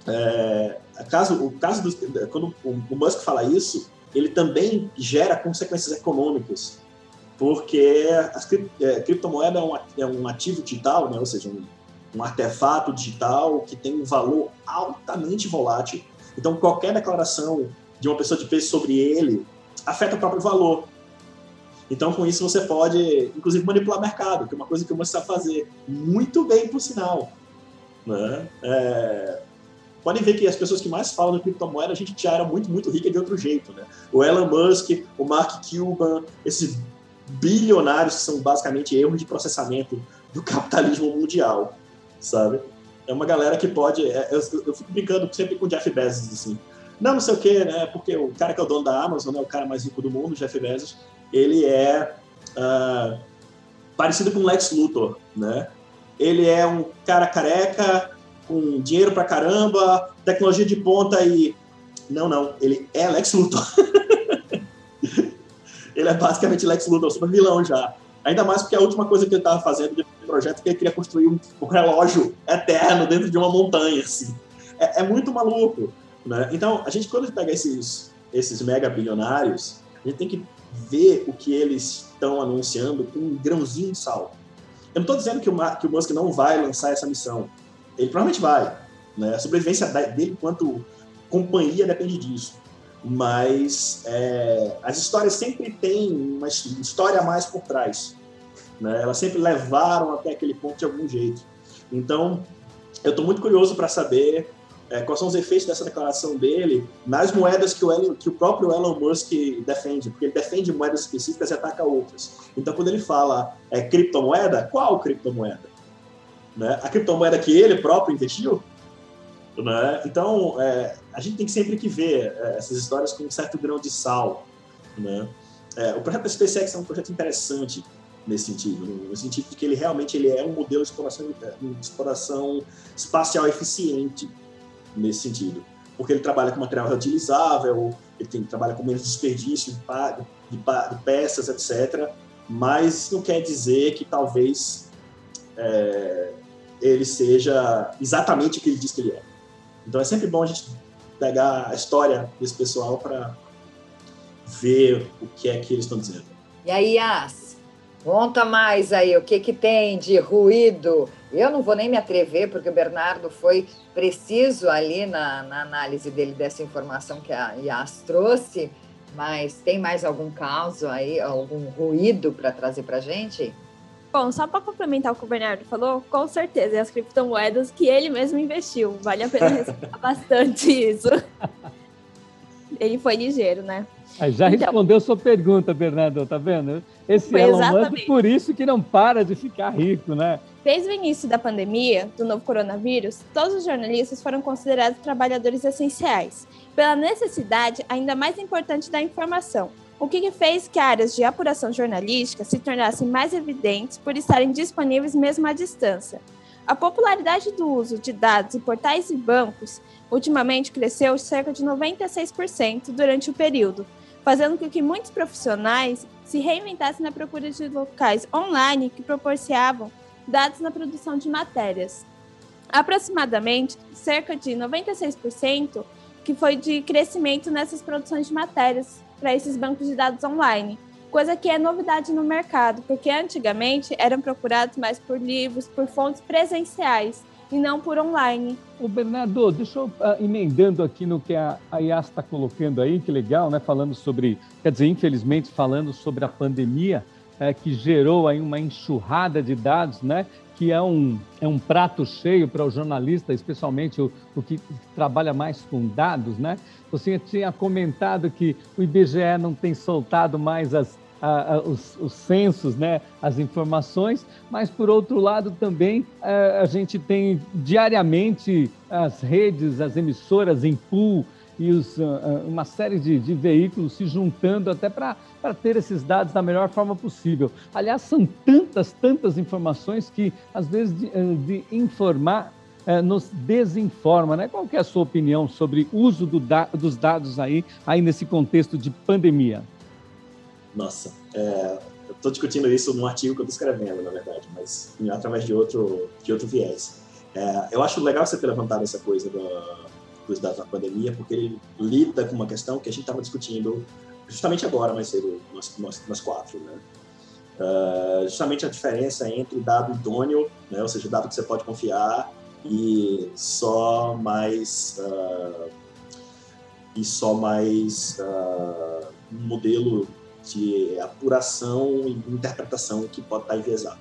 é, caso, o caso do, quando o Musk fala isso, ele também gera consequências econômicas, porque a é, criptomoeda é um, é um ativo digital, né? ou seja, um, um artefato digital que tem um valor altamente volátil. Então, qualquer declaração de uma pessoa de peso sobre ele afeta o próprio valor. Então, com isso, você pode, inclusive, manipular o mercado, que é uma coisa que o Musk sabe fazer muito bem, por sinal. Né? É... Podem ver que as pessoas que mais falam de criptomoeda, a gente já era muito, muito rica de outro jeito. Né? O Elon Musk, o Mark Cuban, esses bilionários que são basicamente erros de processamento do capitalismo mundial, sabe? É uma galera que pode... É, eu, eu fico brincando sempre com o Jeff Bezos, assim. Não, não sei o quê, né? Porque o cara que é o dono da Amazon, né? o cara mais rico do mundo, Jeff Bezos, ele é uh, parecido com Lex Luthor, né? Ele é um cara careca, com dinheiro pra caramba, tecnologia de ponta e... Não, não, ele é Lex Luthor. ele é basicamente Lex Luthor, super vilão já. Ainda mais porque a última coisa que ele estava fazendo de projeto é que ele queria construir um, um relógio eterno dentro de uma montanha, assim. É, é muito maluco, né? Então, a gente, quando a gente pega esses, esses mega bilionários, a gente tem que ver o que eles estão anunciando com um grãozinho de sal. Eu não estou dizendo que o, que o Musk não vai lançar essa missão. Ele provavelmente vai. Né? A sobrevivência dele enquanto companhia depende disso. Mas é, as histórias sempre têm uma história a mais por trás. Né? Elas sempre levaram até aquele ponto de algum jeito. Então, eu estou muito curioso para saber é, quais são os efeitos dessa declaração dele nas moedas que o, Elon, que o próprio Elon Musk defende, porque ele defende moedas específicas e ataca outras. Então, quando ele fala é, criptomoeda, qual criptomoeda? Né? A criptomoeda que ele próprio investiu? Né? Então, é, a gente tem sempre que ver é, essas histórias com um certo grão de sal. Né? É, o projeto da SpaceX é um projeto interessante nesse sentido, no sentido de que ele realmente ele é um modelo de exploração, de exploração espacial eficiente nesse sentido. Porque ele trabalha com material reutilizável, ele tem, trabalha com menos desperdício de, de, de peças, etc. Mas não quer dizer que talvez é, ele seja exatamente o que ele diz que ele é. Então é sempre bom a gente pegar a história desse pessoal para ver o que é que eles estão dizendo. E aí, As, conta mais aí o que, que tem de ruído eu não vou nem me atrever, porque o Bernardo foi preciso ali na, na análise dele dessa informação que a IAS trouxe, mas tem mais algum caso aí, algum ruído para trazer para a gente? Bom, só para complementar o que o Bernardo falou, com certeza, é as criptomoedas que ele mesmo investiu. Vale a pena respeitar bastante isso. Ele foi ligeiro, né? Aí já então, respondeu sua pergunta, Bernardo, tá vendo? Esse Elon Musk, por isso que não para de ficar rico, né? Desde o início da pandemia do novo coronavírus, todos os jornalistas foram considerados trabalhadores essenciais, pela necessidade ainda mais importante da informação, o que fez que áreas de apuração jornalística se tornassem mais evidentes por estarem disponíveis mesmo à distância. A popularidade do uso de dados em portais e bancos ultimamente cresceu cerca de 96% durante o período, fazendo com que muitos profissionais se reinventassem na procura de locais online que proporcionavam dados na produção de matérias. Aproximadamente cerca de 96% que foi de crescimento nessas produções de matérias para esses bancos de dados online, coisa que é novidade no mercado, porque antigamente eram procurados mais por livros, por fontes presenciais e não por online. O Bernardo, deixa eu uh, emendando aqui no que a, a Yas está colocando aí, que legal, né? Falando sobre, quer dizer, infelizmente falando sobre a pandemia, é, que gerou aí uma enxurrada de dados, né? que é um, é um prato cheio para o jornalista, especialmente o, o que trabalha mais com dados. Né? Você tinha comentado que o IBGE não tem soltado mais as, a, a, os, os, censos, né, as informações, mas por outro lado também a, é, a gente tem diariamente as redes, as emissoras em pool e os, uma série de, de, veículos se juntando até para ter esses dados da melhor forma possível. Aliás, são tantas, tantas informações que às vezes de, eh, de informar é, nos desinforma, né? Qual é a sua opinião sobre o uso do da, dos dados aí, aí nesse contexto de pandemia? Nossa, é, eu estou discutindo isso num artigo que eu estou escrevendo, na verdade, mas através de outro, de outro viés. É, eu acho legal você ter levantado essa coisa do, dos dados da pandemia, porque ele lida com uma questão que a gente estava discutindo justamente agora, mais cedo, nós, nós, nós quatro, né? Uh, justamente a diferença entre dado idôneo, né, ou seja, dado que você pode confiar, e só mais uh, e só mais uh, um modelo de apuração e interpretação que pode estar enviesado.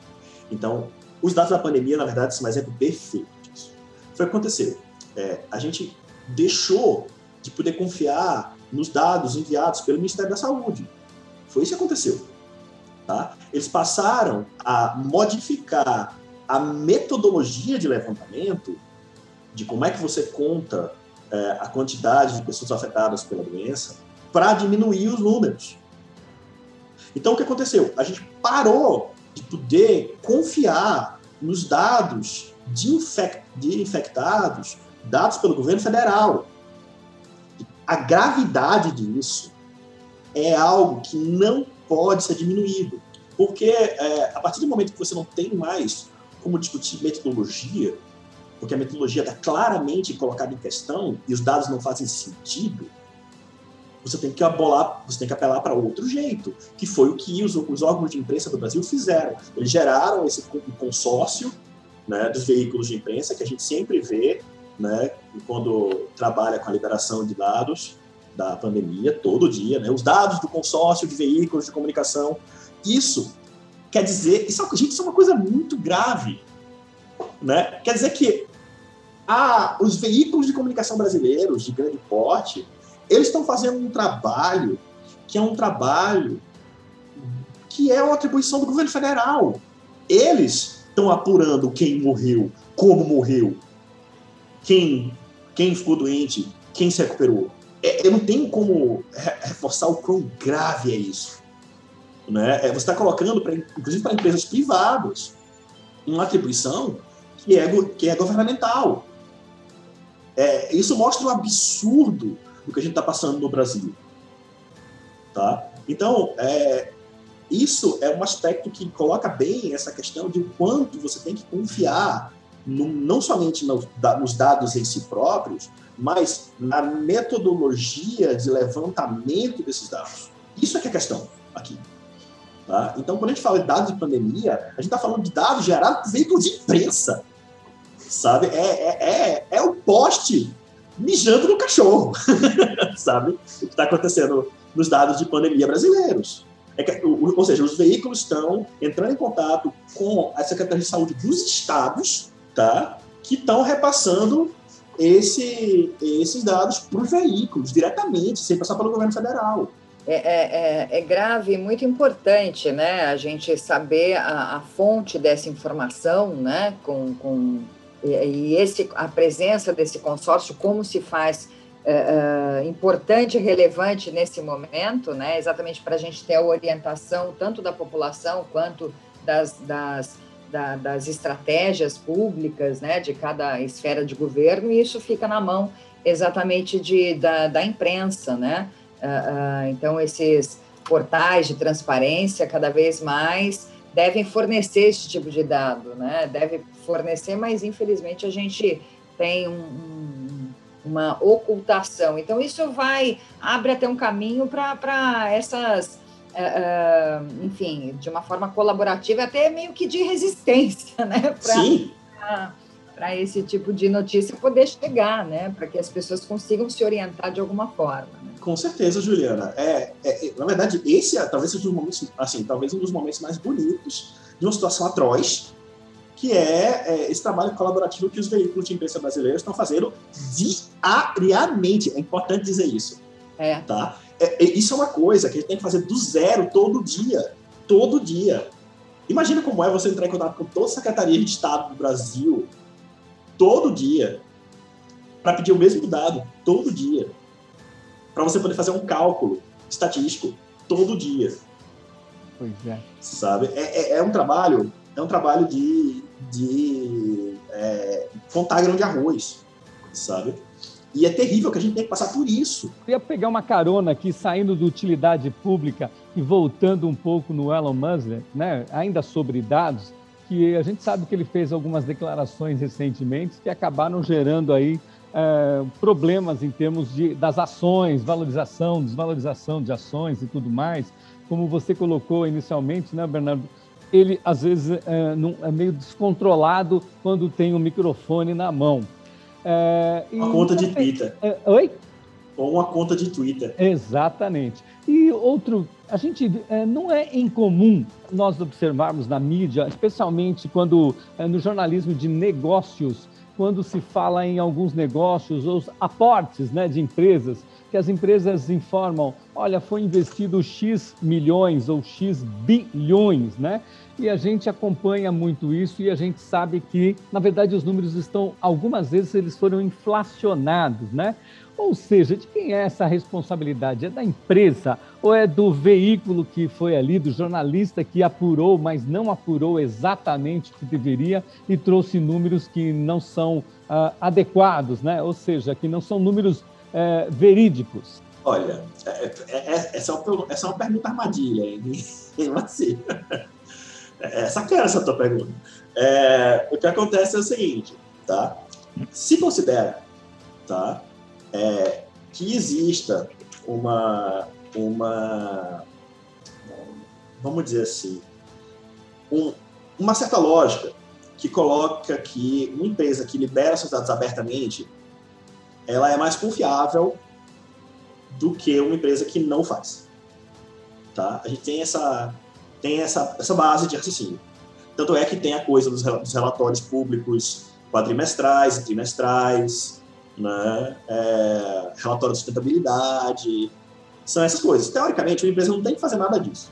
Então, os dados da pandemia, na verdade, são um exemplo perfeito disso. Foi o que aconteceu. É, a gente deixou de poder confiar nos dados enviados pelo Ministério da Saúde. Foi isso que aconteceu. Tá? Eles passaram a modificar a metodologia de levantamento de como é que você conta é, a quantidade de pessoas afetadas pela doença para diminuir os números. Então, o que aconteceu? A gente parou de poder confiar nos dados de, infect, de infectados dados pelo governo federal. A gravidade disso é algo que não pode ser diminuído, porque é, a partir do momento que você não tem mais como discutir metodologia, porque a metodologia está claramente colocada em questão e os dados não fazem sentido, você tem que abolar, você tem que apelar para outro jeito, que foi o que os, os, órgãos de imprensa do Brasil fizeram. Eles geraram esse consórcio né, dos veículos de imprensa que a gente sempre vê né, quando trabalha com a liberação de dados da pandemia, todo dia, né, os dados do consórcio de veículos de comunicação. Isso quer dizer, isso, é gente, isso é uma coisa muito grave. Né? Quer dizer que ah, os veículos de comunicação brasileiros de grande porte, eles estão fazendo um trabalho que é um trabalho que é uma atribuição do governo federal. Eles estão apurando quem morreu, como morreu, quem, quem ficou doente, quem se recuperou. É, eu não tenho como reforçar o quão grave é isso. Né? É, você está colocando, pra, inclusive para empresas privadas, uma atribuição que é, que é governamental. É, isso mostra o absurdo do que a gente está passando no Brasil. Tá? Então, é, isso é um aspecto que coloca bem essa questão de o quanto você tem que confiar no, não somente no, da, nos dados em si próprios, mas na metodologia de levantamento desses dados. Isso é que é a questão aqui. Tá? Então, quando a gente fala de dados de pandemia, a gente está falando de dados gerados por veículos de imprensa. Sabe? É, é, é, é o poste mijando no cachorro. sabe? O que está acontecendo nos dados de pandemia brasileiros. É que, ou seja, os veículos estão entrando em contato com a Secretaria de Saúde dos estados tá? que estão repassando esse, esses dados para os veículos diretamente, sem passar pelo governo federal. É, é, é, é, grave e muito importante né, a gente saber a, a fonte dessa informação, né, com, com, e, esse, a presença desse consórcio, como se faz é, é importante e relevante nesse momento, né, exatamente para a gente ter a orientação tanto da população quanto das, das da, das estratégias públicas né, de cada esfera de governo, e isso fica na mão exatamente de, da, da imprensa. Né? Uh, então, esses portais de transparência, cada vez mais, devem fornecer esse tipo de dado, né? deve fornecer, mas infelizmente a gente tem um, um, uma ocultação. Então, isso vai, abre até um caminho para essas uh, enfim, de uma forma colaborativa, até meio que de resistência, né? Para esse tipo de notícia poder chegar, né? Para que as pessoas consigam se orientar de alguma forma. Né? Com certeza, Juliana. É, é, é, na verdade, esse é, talvez seja um momentos, assim, talvez um dos momentos mais bonitos de uma situação atroz, que é, é, esse trabalho colaborativo que os veículos de imprensa brasileiros estão fazendo diariamente. É importante dizer isso. É. Tá? É, é, isso é uma coisa que a gente tem que fazer do zero todo dia. Todo dia. Imagina como é você entrar em contato com toda a Secretaria de Estado do Brasil todo dia para pedir o mesmo dado todo dia. Para você poder fazer um cálculo estatístico todo dia. Pois é. Sabe? É, é, é um trabalho, é um trabalho de, de é, contar grão de arroz, sabe? E é terrível que a gente tem que passar por isso. Eu ia pegar uma carona aqui, saindo do utilidade pública e voltando um pouco no Elon Musk, né, ainda sobre dados, que a gente sabe que ele fez algumas declarações recentemente que acabaram gerando aí é, problemas em termos de, das ações, valorização, desvalorização de ações e tudo mais. Como você colocou inicialmente, né, Bernardo? Ele às vezes é, não, é meio descontrolado quando tem o um microfone na mão. É, uma conta de Twitter. É, oi? Ou uma conta de Twitter. Exatamente. E outro, a gente é, não é incomum nós observarmos na mídia, especialmente quando é, no jornalismo de negócios, quando se fala em alguns negócios ou aportes né, de empresas, que as empresas informam, olha, foi investido X milhões ou X bilhões, né? E a gente acompanha muito isso e a gente sabe que, na verdade, os números estão, algumas vezes, eles foram inflacionados, né? Ou seja, de quem é essa responsabilidade? É da empresa ou é do veículo que foi ali, do jornalista que apurou, mas não apurou exatamente o que deveria e trouxe números que não são uh, adequados, né? Ou seja, que não são números uh, verídicos? Olha, é, é, é, essa, é uma, é uma pergunta armadilha, hein? assim, essa quer essa tua pergunta. É, o que acontece é o seguinte, tá? Se considera, tá? É, que exista uma, uma, vamos dizer assim, um, uma certa lógica que coloca que uma empresa que libera seus dados abertamente, ela é mais confiável do que uma empresa que não faz. Tá? A gente tem essa, tem essa, essa base de raciocínio. Tanto é que tem a coisa dos relatórios públicos quadrimestrais trimestrais, né? É, relatório de sustentabilidade, são essas coisas. Teoricamente, uma empresa não tem que fazer nada disso,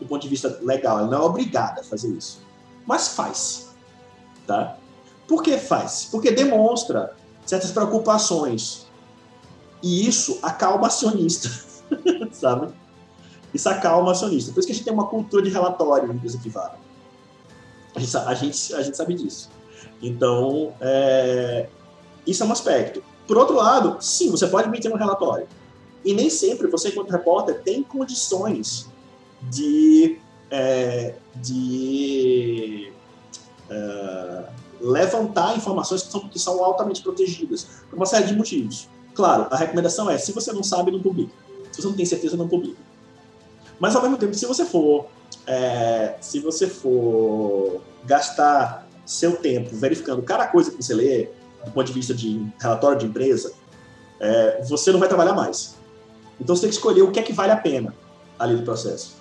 do ponto de vista legal, ela não é obrigada a fazer isso, mas faz, tá? Por que faz? Porque demonstra certas preocupações e isso acalma acionista, sabe? Isso acalma acionista. Por isso que a gente tem uma cultura de relatório em empresa privada. A gente, a gente, a gente sabe disso. Então, é, isso é um aspecto. Por outro lado, sim, você pode emitir um relatório. E nem sempre você, enquanto repórter, tem condições de, é, de é, levantar informações que são, que são altamente protegidas, por uma série de motivos. Claro, a recomendação é, se você não sabe, não publica. Se você não tem certeza, não publica. Mas, ao mesmo tempo, se você for, é, se você for gastar seu tempo verificando cada coisa que você lê, do ponto de vista de relatório de empresa, é, você não vai trabalhar mais. Então você tem que escolher o que é que vale a pena ali do processo.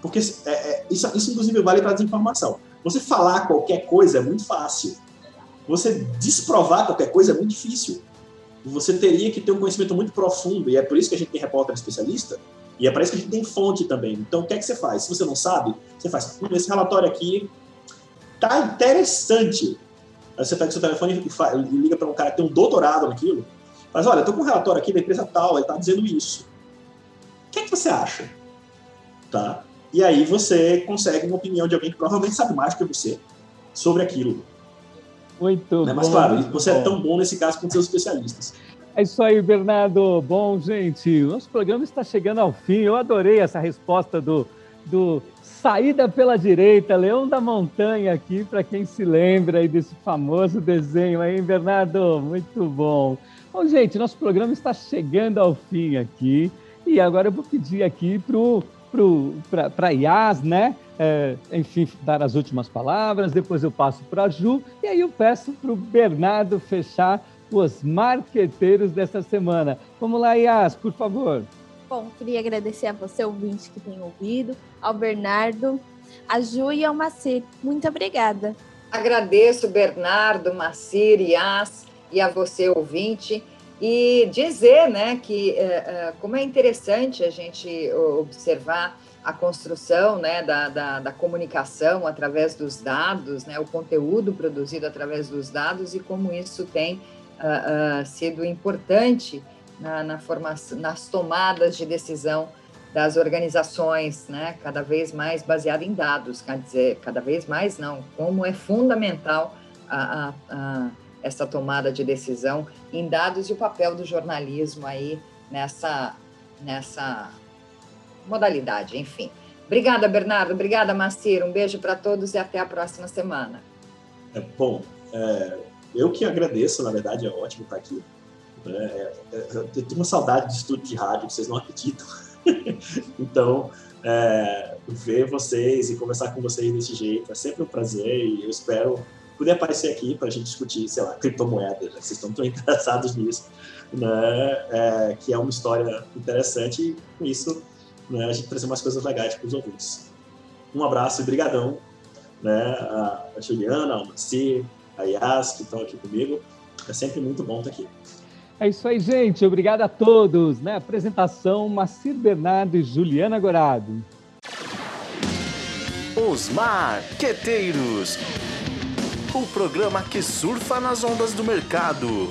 Porque é, é, isso, isso, inclusive, vale para desinformação. Você falar qualquer coisa é muito fácil. Você desprovar qualquer coisa é muito difícil. Você teria que ter um conhecimento muito profundo, e é por isso que a gente tem repórter especialista, e é para isso que a gente tem fonte também. Então, o que é que você faz? Se você não sabe, você faz, esse relatório aqui tá interessante, Aí você pega o seu telefone e, e liga para um cara que tem um doutorado naquilo. Mas olha, eu tô com um relatório aqui da empresa tal, ele está dizendo isso. O que é que você acha? Tá? E aí você consegue uma opinião de alguém que provavelmente sabe mais que você sobre aquilo. Muito né? bom. Mas claro, você é tão bom nesse caso quanto seus especialistas. É isso aí, Bernardo. Bom, gente, o nosso programa está chegando ao fim. Eu adorei essa resposta do, do Saída pela direita, Leão da Montanha aqui, para quem se lembra aí desse famoso desenho aí, Bernardo, muito bom. Bom, gente, nosso programa está chegando ao fim aqui, e agora eu vou pedir aqui para a Yas, né? É, enfim, dar as últimas palavras, depois eu passo para a Ju, e aí eu peço para o Bernardo fechar os marqueteiros dessa semana. Vamos lá, Yas, por favor. Bom, queria agradecer a você, ouvinte, que tem ouvido, ao Bernardo, a Ju e ao Macir. Muito obrigada. Agradeço, Bernardo, Macir, Yas e a você, ouvinte, e dizer né, que é, como é interessante a gente observar a construção né, da, da, da, comunicação através dos dados, né, o conteúdo produzido através dos dados e como isso tem uh, uh, sido importante na, na formação, nas tomadas de decisão das organizações, né, cada vez mais baseada em dados, quer dizer, cada vez mais não, como é fundamental a, a, a, essa tomada de decisão em dados e o papel do jornalismo aí nessa, nessa modalidade, enfim. Obrigada, Bernardo. Obrigada, Macir. Um beijo para todos e até a próxima semana. É, bom, é, eu que agradeço, na verdade, é ótimo estar aqui. É, é, é eu tenho uma saudade de estúdio de rádio, vocês não acreditam. então, é, ver vocês e conversar com vocês desse jeito é sempre um prazer e eu espero poder aparecer aqui para a gente discutir, sei lá, criptomoedas, que vocês estão tão interessados nisso, né? É, que é uma história interessante e com isso né, a gente trazer mais coisas legais para os ouvintes. Um abraço e brigadão né, a Juliana, a Maci, a Yas, que estão aqui comigo. É sempre muito bom estar aqui. É isso aí, gente. Obrigado a todos. Né? Apresentação: Macir Bernardo e Juliana Gorado. Os Marqueteiros o programa que surfa nas ondas do mercado.